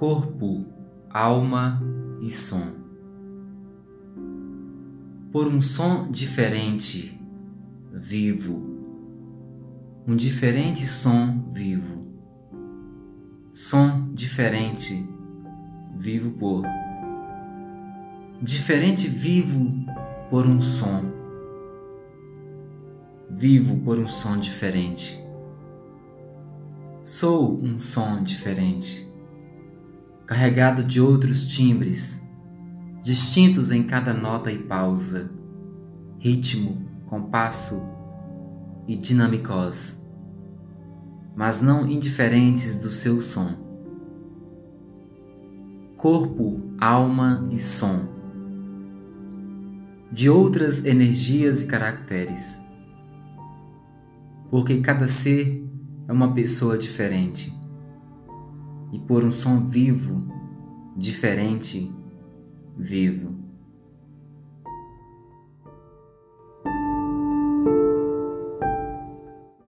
corpo, alma e som. Por um som diferente, vivo. Um diferente som vivo. Som diferente, vivo por. Diferente vivo por um som. Vivo por um som diferente. Sou um som diferente carregado de outros timbres, distintos em cada nota e pausa, ritmo, compasso e dinamicós, mas não indiferentes do seu som. Corpo, alma e som, de outras energias e caracteres, porque cada ser é uma pessoa diferente. E por um som vivo, diferente, vivo.